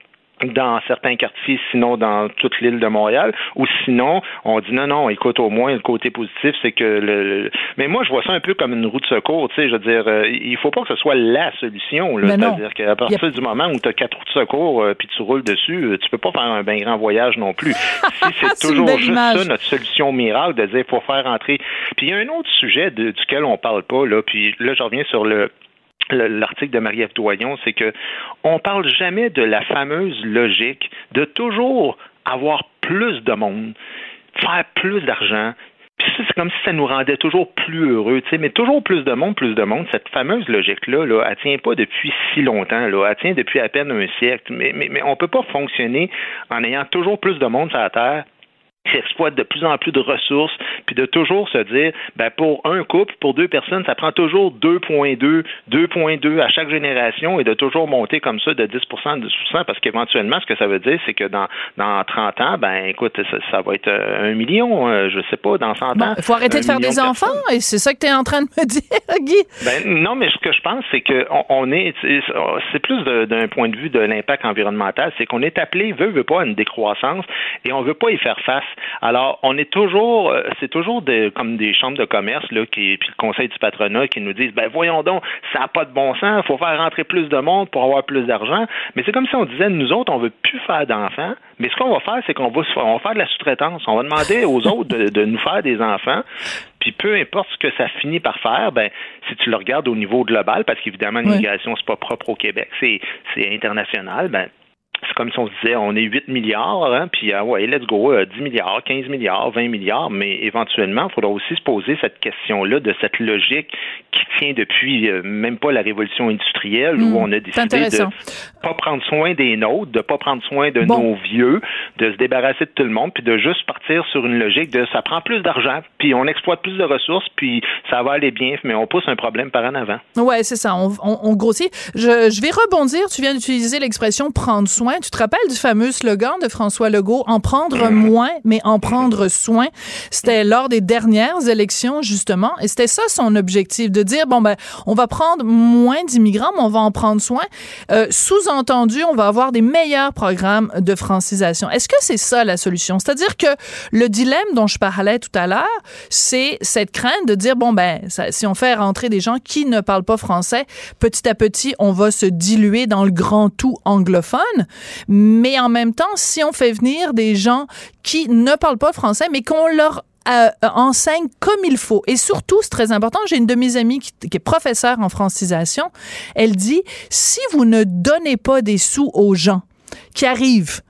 dans certains quartiers, sinon dans toute l'île de Montréal, ou sinon on dit non, non, écoute, au moins le côté positif, c'est que le, mais moi je vois ça un peu comme une roue de secours, tu sais, je veux dire, euh, il faut pas que ce soit la solution, c'est-à-dire qu'à partir du moment où tu as quatre roues de secours euh, puis tu roules dessus, euh, tu peux pas faire un bien grand voyage non plus. si c'est toujours juste ça notre solution miracle de dire faut faire entrer. Puis il y a un autre sujet duquel on parle pas là, puis là je reviens sur le l'article de Marie-Ève Doyon, c'est que on parle jamais de la fameuse logique de toujours avoir plus de monde, faire plus d'argent. C'est comme si ça nous rendait toujours plus heureux, mais toujours plus de monde, plus de monde. Cette fameuse logique-là, là, elle tient pas depuis si longtemps, elle tient depuis à peine un siècle. Mais, mais, on peut pas fonctionner en ayant toujours plus de monde sur la Terre qui exploite de plus en plus de ressources, puis de toujours se dire, ben pour un couple, pour deux personnes, ça prend toujours 2,2, 2,2 à chaque génération et de toujours monter comme ça de 10% de 10% parce qu'éventuellement, ce que ça veut dire, c'est que dans, dans 30 ans, ben écoute, ça, va être euh, un million, euh, je sais pas, dans 100 ans. Il faut arrêter de faire des enfants, et c'est ça que tu es en train de me dire, Guy. Ben, non, mais ce que je pense, c'est que on, est, c'est plus d'un point de vue de l'impact environnemental, c'est qu'on est appelé, veut, veut pas, à une décroissance, et on veut pas y faire face. Alors, on est toujours, euh, c'est toujours comme des chambres de commerce, là, qui, puis le conseil du patronat qui nous disent, ben voyons donc, ça n'a pas de bon sens, il faut faire rentrer plus de monde pour avoir plus d'argent. Mais c'est comme si on disait, nous autres, on veut plus faire d'enfants, mais ce qu'on va faire, c'est qu'on va, on va faire de la sous-traitance. On va demander aux autres de, nous faire des enfants. Puis peu importe ce que ça finit par faire, ben si tu le regardes au niveau global, parce qu'évidemment l'immigration c'est pas propre au Québec, c'est c'est international, ben c'est comme si on se disait, on est 8 milliards, hein, puis ah ouais, let's go, 10 euh, milliards, 15 milliards, 20 milliards, mais éventuellement, il faudra aussi se poser cette question-là de cette logique qui tient depuis euh, même pas la révolution industrielle où hmm. on a décidé de pas prendre soin des nôtres, de pas prendre soin de nos vieux, de se débarrasser de tout le monde, puis de juste partir sur une logique de ça prend plus d'argent, puis on exploite plus de ressources, puis ça va aller bien, mais on pousse un problème par en avant. Ouais, c'est ça, on, on, grossit. Je, je vais rebondir, tu viens d'utiliser l'expression prendre soin tu te rappelles du fameux slogan de François Legault, en prendre moins, mais en prendre soin? C'était lors des dernières élections, justement. Et c'était ça son objectif, de dire, bon, ben, on va prendre moins d'immigrants, mais on va en prendre soin. Euh, sous-entendu, on va avoir des meilleurs programmes de francisation. Est-ce que c'est ça la solution? C'est-à-dire que le dilemme dont je parlais tout à l'heure, c'est cette crainte de dire, bon, ben, si on fait rentrer des gens qui ne parlent pas français, petit à petit, on va se diluer dans le grand tout anglophone. Mais en même temps, si on fait venir des gens qui ne parlent pas français, mais qu'on leur euh, enseigne comme il faut. Et surtout, c'est très important, j'ai une de mes amies qui, qui, est professeure en francisation, elle dit, si vous ne donnez pas des sous aux gens qui arrivent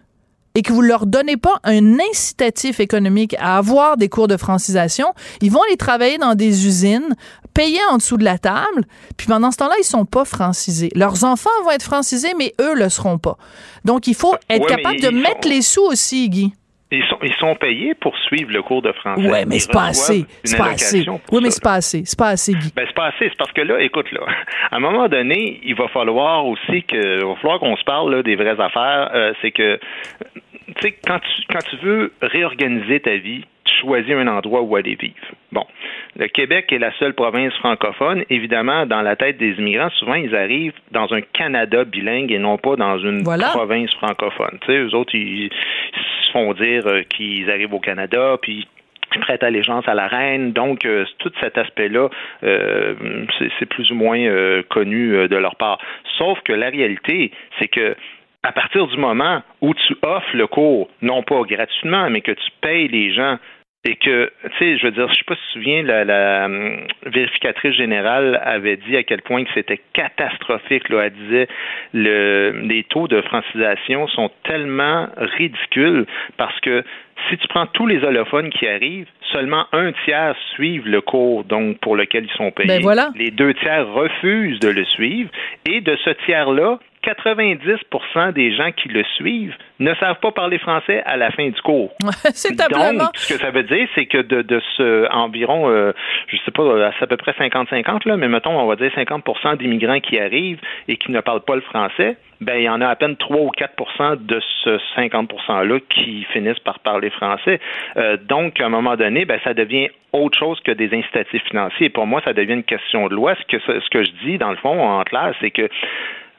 et que vous leur donnez pas un incitatif économique à avoir des cours de francisation, ils vont aller travailler dans des usines, payer en dessous de la table, puis pendant ce temps-là, ils sont pas francisés. Leurs enfants vont être francisés, mais eux le seront pas. Donc, il faut être capable de mettre les sous aussi, Guy. Ils sont, ils sont payés pour suivre le cours de français. Oui, mais c'est pas assez. C'est pas assez. Oui, mais c'est pas assez. C'est pas assez, Guy. Ben, c'est pas assez. C'est parce que là, écoute, là, à un moment donné, il va falloir aussi que, il va falloir qu'on se parle là, des vraies affaires. Euh, c'est que, tu sais, quand tu, quand tu veux réorganiser ta vie, tu choisis un endroit où aller vivre. Bon. Le Québec est la seule province francophone. Évidemment, dans la tête des immigrants, souvent, ils arrivent dans un Canada bilingue et non pas dans une province francophone. Tu sais, eux autres, ils, font dire euh, qu'ils arrivent au Canada, puis ils prêtent allégeance à la reine. Donc, euh, tout cet aspect-là, euh, c'est plus ou moins connu de leur part. Sauf que la réalité, c'est que à partir du moment où tu offres le cours, non pas gratuitement, mais que tu payes les gens et que, tu sais, je veux dire, je sais pas si tu te souviens, la, la hum, vérificatrice générale avait dit à quel point que c'était catastrophique. Là. Elle disait le, les taux de francisation sont tellement ridicules parce que si tu prends tous les holophones qui arrivent, seulement un tiers suivent le cours donc pour lequel ils sont payés. Ben voilà. Les deux tiers refusent de le suivre et de ce tiers-là, 90% des gens qui le suivent ne savent pas parler français à la fin du cours. c'est Donc, ce que ça veut dire, c'est que de, de ce environ, euh, je sais pas, c'est à peu près 50-50, là, mais mettons, on va dire 50% d'immigrants qui arrivent et qui ne parlent pas le français, ben, il y en a à peine 3 ou 4% de ce 50 %-là qui finissent par parler français. Euh, donc, à un moment donné, ben, ça devient autre chose que des incitatifs financiers. Pour moi, ça devient une question de loi. Ce que, ce que je dis, dans le fond, en classe, c'est que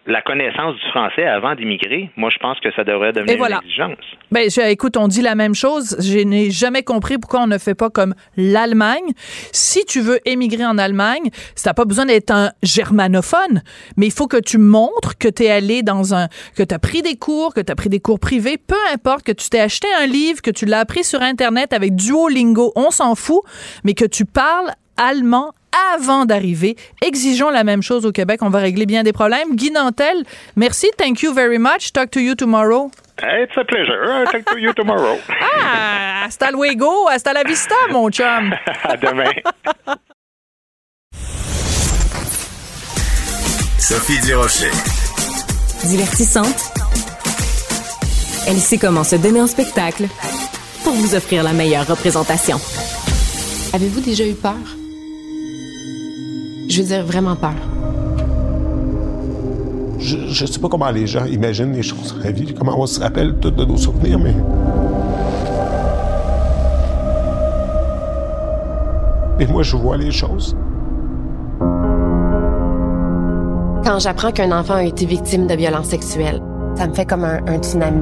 la connaissance du français avant d'immigrer, moi, je pense que ça devrait devenir une exigence. Ben, écoute, on dit la même chose. Je n'ai jamais compris pourquoi on ne fait pas comme l'Allemagne. Si tu veux émigrer en Allemagne, tu n'as pas besoin d'être un germanophone, mais il faut que tu montres que tu es allé dans un, que tu as pris des cours, que tu as pris des cours privés, peu importe, que tu t'es acheté un livre, que tu l'as appris sur Internet avec Duolingo, on s'en fout, mais que tu parles allemand avant d'arriver. Exigeons la même chose au Québec. On va régler bien des problèmes. Guy Nantel, merci. Thank you very much. Talk to you tomorrow. It's a pleasure. Talk to you tomorrow. ah, hasta luego. Hasta la vista, mon chum. à demain. Sophie Durocher. Divertissante. Elle sait comment se donner en spectacle pour vous offrir la meilleure représentation. Avez-vous déjà eu peur? Je veux dire, vraiment peur. Je, ne sais pas comment les gens imaginent les choses dans la vie, comment on se rappelle tous de nos souvenirs, mais. Mais moi, je vois les choses. Quand j'apprends qu'un enfant a été victime de violences sexuelles, ça me fait comme un, un tsunami.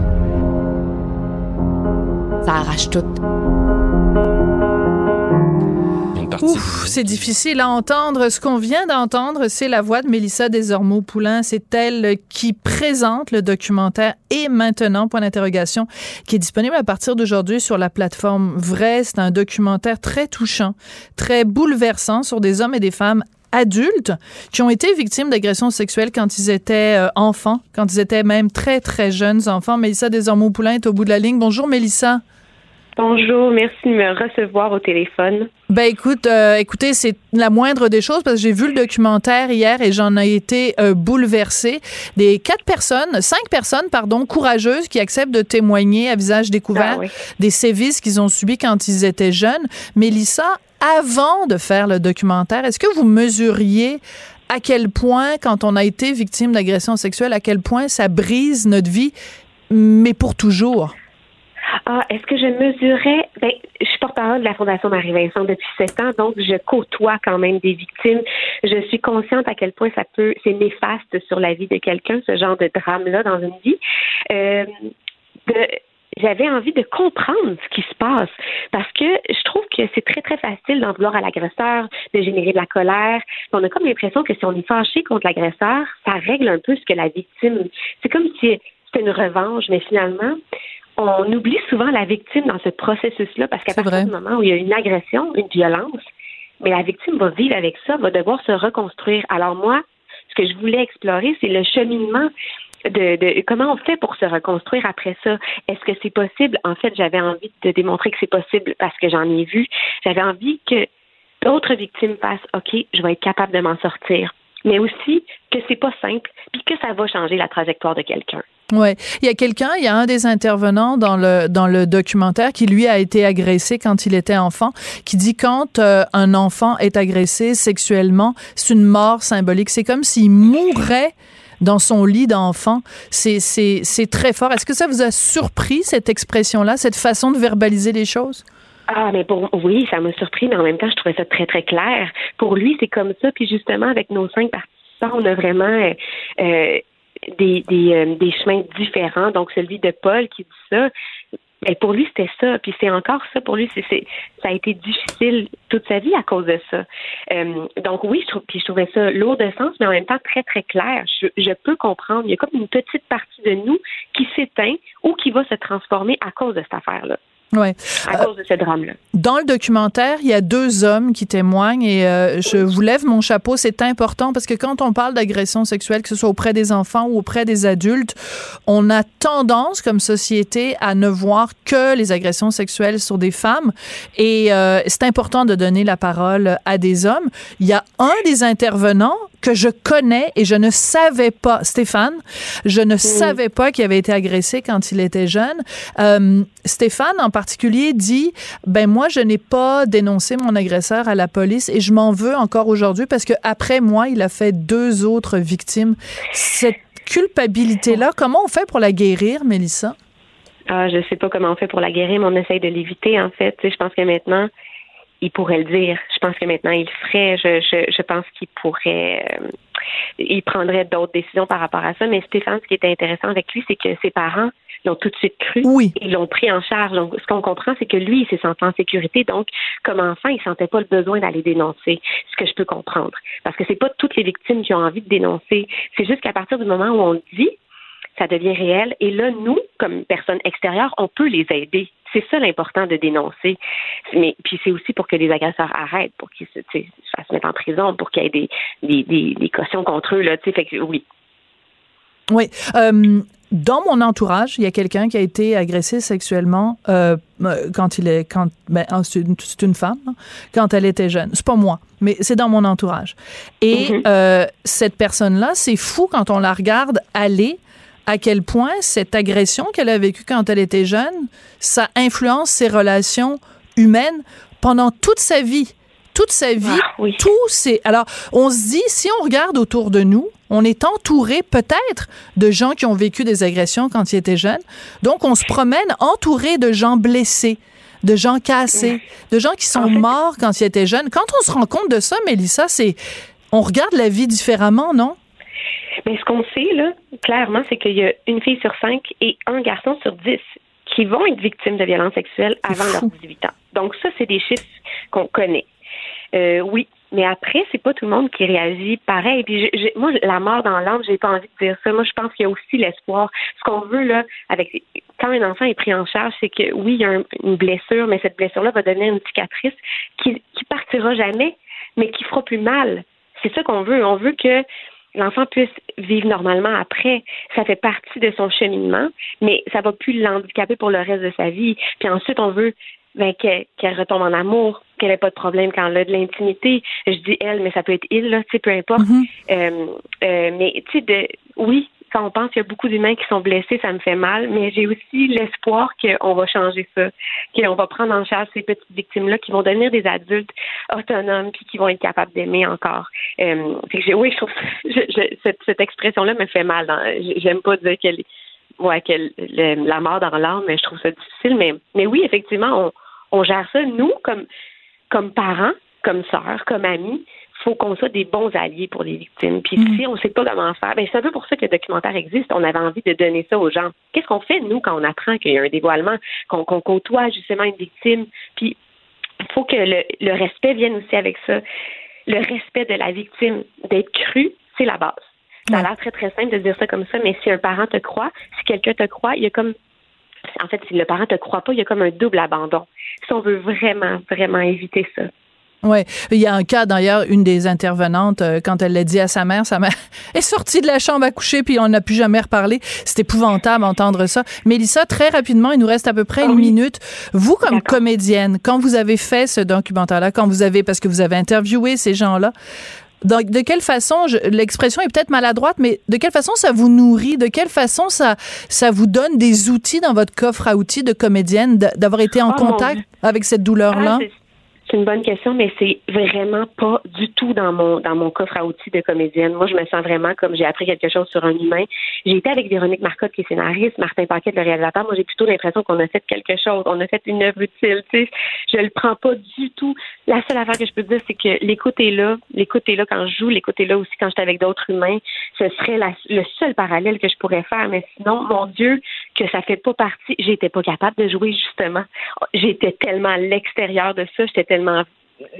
Ça arrache tout. Ouf, c'est difficile à entendre. Ce qu'on vient d'entendre, c'est la voix de Mélissa Desormeaux-Poulain. C'est elle qui présente le documentaire Et maintenant, point d'interrogation, qui est disponible à partir d'aujourd'hui sur la plateforme Vrai. C'est un documentaire très touchant, très bouleversant sur des hommes et des femmes adultes qui ont été victimes d'agressions sexuelles quand ils étaient euh, enfants, quand ils étaient même très, très jeunes enfants. Mélissa Desormeaux-Poulain est au bout de la ligne. Bonjour, Mélissa. Bonjour, merci de me recevoir au téléphone. Ben écoute, euh, écoutez, c'est la moindre des choses parce que j'ai vu le documentaire hier et j'en ai été euh, bouleversée. Des quatre personnes, cinq personnes, pardon, courageuses qui acceptent de témoigner à visage découvert ah des sévices qu'ils ont subis quand ils étaient jeunes. Mélissa, avant de faire le documentaire, est-ce que vous mesuriez à quel point, quand on a été victime d'agression sexuelle, à quel point ça brise notre vie, mais pour toujours? Ah, est-ce que je mesurais? Ben, je suis porte-parole de la Fondation Marie-Vincent depuis sept ans, donc je côtoie quand même des victimes. Je suis consciente à quel point ça peut, c'est néfaste sur la vie de quelqu'un, ce genre de drame-là dans une vie. Euh, j'avais envie de comprendre ce qui se passe parce que je trouve que c'est très très facile d'en vouloir à l'agresseur, de générer de la colère. On a comme l'impression que si on est fâché contre l'agresseur, ça règle un peu ce que la victime. C'est comme si c'était une revanche, mais finalement, on oublie souvent la victime dans ce processus-là parce qu'à partir du moment où il y a une agression, une violence, mais la victime va vivre avec ça, va devoir se reconstruire. Alors moi, ce que je voulais explorer, c'est le cheminement de, de, comment on fait pour se reconstruire après ça? Est-ce que c'est possible? En fait, j'avais envie de démontrer que c'est possible parce que j'en ai vu. J'avais envie que d'autres victimes fassent OK, je vais être capable de m'en sortir. Mais aussi que c'est pas simple, puis que ça va changer la trajectoire de quelqu'un. Ouais, il y a quelqu'un, il y a un des intervenants dans le dans le documentaire qui lui a été agressé quand il était enfant, qui dit quand euh, un enfant est agressé sexuellement, c'est une mort symbolique. C'est comme s'il mourait dans son lit d'enfant. C'est c'est c'est très fort. Est-ce que ça vous a surpris cette expression-là, cette façon de verbaliser les choses? Ah, mais oui, ça m'a surpris, mais en même temps, je trouvais ça très, très clair. Pour lui, c'est comme ça. Puis justement, avec nos cinq participants, on a vraiment euh, euh des, euh, des chemins différents. Donc, celui de Paul qui dit ça, mais ben, pour lui, c'était ça. Puis c'est encore ça pour lui. Ça a été difficile toute sa vie à cause de ça. Euh, donc oui, je, puis je trouvais ça lourd de sens, mais en même temps très, très clair. Je, je peux comprendre. Il y a comme une petite partie de nous qui s'éteint ou qui va se transformer à cause de cette affaire-là. Ouais. À cause de ce drame-là. Dans le documentaire, il y a deux hommes qui témoignent et euh, je vous lève mon chapeau. C'est important parce que quand on parle d'agression sexuelle, que ce soit auprès des enfants ou auprès des adultes, on a tendance comme société à ne voir que les agressions sexuelles sur des femmes et euh, c'est important de donner la parole à des hommes. Il y a un des intervenants que je connais et je ne savais pas, Stéphane, je ne savais pas qu'il avait été agressé quand il était jeune. Euh, Stéphane, en particulier, dit, ben moi, je n'ai pas dénoncé mon agresseur à la police et je m'en veux encore aujourd'hui parce que après moi, il a fait deux autres victimes. Cette culpabilité-là, comment on fait pour la guérir, Mélissa? Ah, je sais pas comment on fait pour la guérir, mais on essaye de l'éviter, en fait. je pense que maintenant, il pourrait le dire. Je pense que maintenant, il le ferait. Je, je, je pense qu'il pourrait. Euh, il prendrait d'autres décisions par rapport à ça. Mais Stéphane, ce qui était intéressant avec lui, c'est que ses parents l'ont tout de suite cru. Oui. Ils l'ont pris en charge. Donc, ce qu'on comprend, c'est que lui, il s'est senti en sécurité. Donc, comme enfant, il sentait pas le besoin d'aller dénoncer. Ce que je peux comprendre. Parce que c'est pas toutes les victimes qui ont envie de dénoncer. C'est juste qu'à partir du moment où on le dit, ça devient réel. Et là, nous, comme personnes extérieures, on peut les aider. C'est ça l'important de dénoncer. Mais puis c'est aussi pour que les agresseurs arrêtent, pour qu'ils se, se mettre en prison, pour qu'il y ait des, des, des, cautions contre eux. Là, fait que, oui. Oui. Euh, dans mon entourage, il y a quelqu'un qui a été agressé sexuellement euh, euh quand il est quand ben, c'est une, une, femme hein, quand elle était jeune. C'est pas moi, mais c'est dans mon entourage. Et mm-hmm. euh, cette personne-là, c'est fou quand on la regarde aller à quel point cette agression qu'elle a vécue quand elle était jeune, ça influence ses relations humaines pendant toute sa vie. Toute sa vie, ah, oui. tout c'est. Alors, on se dit, si on regarde autour de nous, on est entouré peut-être de gens qui ont vécu des agressions quand ils étaient jeunes. Donc, on se promène entouré de gens blessés, de gens cassés, de gens qui sont morts quand ils étaient jeunes. Quand on se rend compte de ça, Mélissa, c'est on regarde la vie différemment, non? Mais ce qu'on sait, là, clairement, c'est qu'il y a une fille sur cinq et un garçon sur dix qui vont être victimes de violences sexuelles avant leurs 18 ans. Donc, ça, c'est des chiffres qu'on connaît. Euh, oui, mais après, c'est pas tout le monde qui réagit pareil. Puis moi, la mort dans l'âme, j'ai pas envie de dire ça. Moi, je pense qu'il y a aussi l'espoir. Ce qu'on veut là, avec quand un enfant est pris en charge, c'est que oui, il y a une blessure, mais cette blessure-là va devenir une cicatrice qui, qui partira jamais, mais qui fera plus mal. C'est ça qu'on veut. On veut que l'enfant puisse vivre normalement après. Ça fait partie de son cheminement, mais ça va plus l'handicaper pour le reste de sa vie. Puis ensuite, on veut ben, qu'elle retombe en amour, qu'elle n'ait pas de problème quand elle a de l'intimité. Je dis elle, mais ça peut être il, là, tu sais, peu importe. Mm-hmm. Euh, euh, mais tu sais, de oui, quand on pense qu'il y a beaucoup d'humains qui sont blessés, ça me fait mal, mais j'ai aussi l'espoir qu'on va changer ça, qu'on va prendre en charge ces petites victimes-là qui vont devenir des adultes autonomes puis qui vont être capables d'aimer encore. Euh, oui, je trouve cette, expression-là me fait mal. J'aime pas dire qu'elle ouais, la mort dans l'âme, mais je trouve ça difficile. Mais, mais oui, effectivement, on, on gère ça, nous, comme, comme parents, comme sœurs, comme amis, faut qu'on soit des bons alliés pour les victimes. Puis mm. si on ne sait pas comment faire, ben c'est un peu pour ça que le documentaire existe. On avait envie de donner ça aux gens. Qu'est-ce qu'on fait, nous, quand on apprend qu'il y a un dévoilement, qu'on côtoie justement une victime? Puis il faut que le, le respect vienne aussi avec ça. Le respect de la victime, d'être cru, c'est la base. Ça a l'air très, très simple de dire ça comme ça, mais si un parent te croit, si quelqu'un te croit, il y a comme en fait, si le parent te croit pas, il y a comme un double abandon. Si on veut vraiment, vraiment éviter ça. Oui, il y a un cas d'ailleurs, une des intervenantes, euh, quand elle l'a dit à sa mère, sa mère est sortie de la chambre à coucher puis on n'a plus jamais reparlé. C'est épouvantable d'entendre ça. Mélissa, très rapidement, il nous reste à peu près une minute. Vous, comme comédienne, quand vous avez fait ce documentaire-là, quand vous avez, parce que vous avez interviewé ces gens-là, de quelle façon, l'expression est peut-être maladroite, mais de quelle façon ça vous nourrit? De quelle façon ça, ça vous donne des outils dans votre coffre à outils de comédienne, d'avoir été en oh contact avec cette douleur-là? Ah, c'est une bonne question, mais c'est vraiment pas du tout dans mon dans mon coffre à outils de comédienne. Moi, je me sens vraiment comme j'ai appris quelque chose sur un humain. J'ai été avec Véronique Marcotte, qui est scénariste, Martin Paquet, le réalisateur. Moi, j'ai plutôt l'impression qu'on a fait quelque chose. On a fait une œuvre utile. Tu sais, je le prends pas du tout. La seule affaire que je peux dire, c'est que l'écoute est là. L'écoute est là quand je joue. L'écoute est là aussi quand j'étais avec d'autres humains. Ce serait le seul parallèle que je pourrais faire. Mais sinon, mon Dieu, que ça fait pas partie. J'étais pas capable de jouer justement. J'étais tellement à l'extérieur de ça. J'étais tellement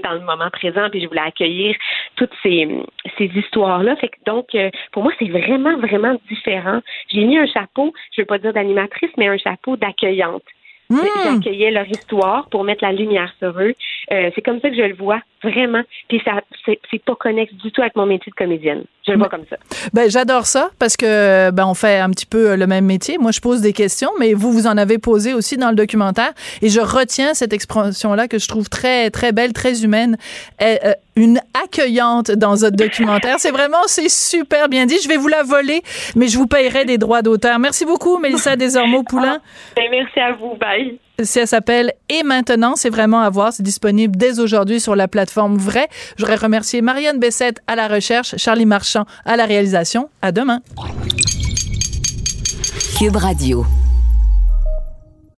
dans le moment présent, puis je voulais accueillir toutes ces, ces histoires-là. Fait que donc, euh, pour moi, c'est vraiment, vraiment différent. J'ai mis un chapeau, je veux pas dire d'animatrice, mais un chapeau d'accueillante. Mmh. J'accueillais leur histoire pour mettre la lumière sur eux. Euh, c'est comme ça que je le vois, vraiment. Puis ça, c'est pas connexe du tout avec mon métier de comédienne. Je le vois comme ça. Ben, j'adore ça parce que ben, on fait un petit peu le même métier. Moi, je pose des questions, mais vous, vous en avez posé aussi dans le documentaire. Et je retiens cette expression-là que je trouve très, très belle, très humaine. Euh, une accueillante dans votre documentaire. C'est vraiment, c'est super bien dit. Je vais vous la voler, mais je vous payerai des droits d'auteur. Merci beaucoup, Mélissa Desormeaux-Poulain. Ben, merci à vous. Bye. Ça s'appelle Et maintenant, c'est vraiment à voir. C'est disponible dès aujourd'hui sur la plateforme Vrai. Je voudrais remercier Marianne Bessette à la recherche, Charlie Marchand à la réalisation. À demain. Cube Radio.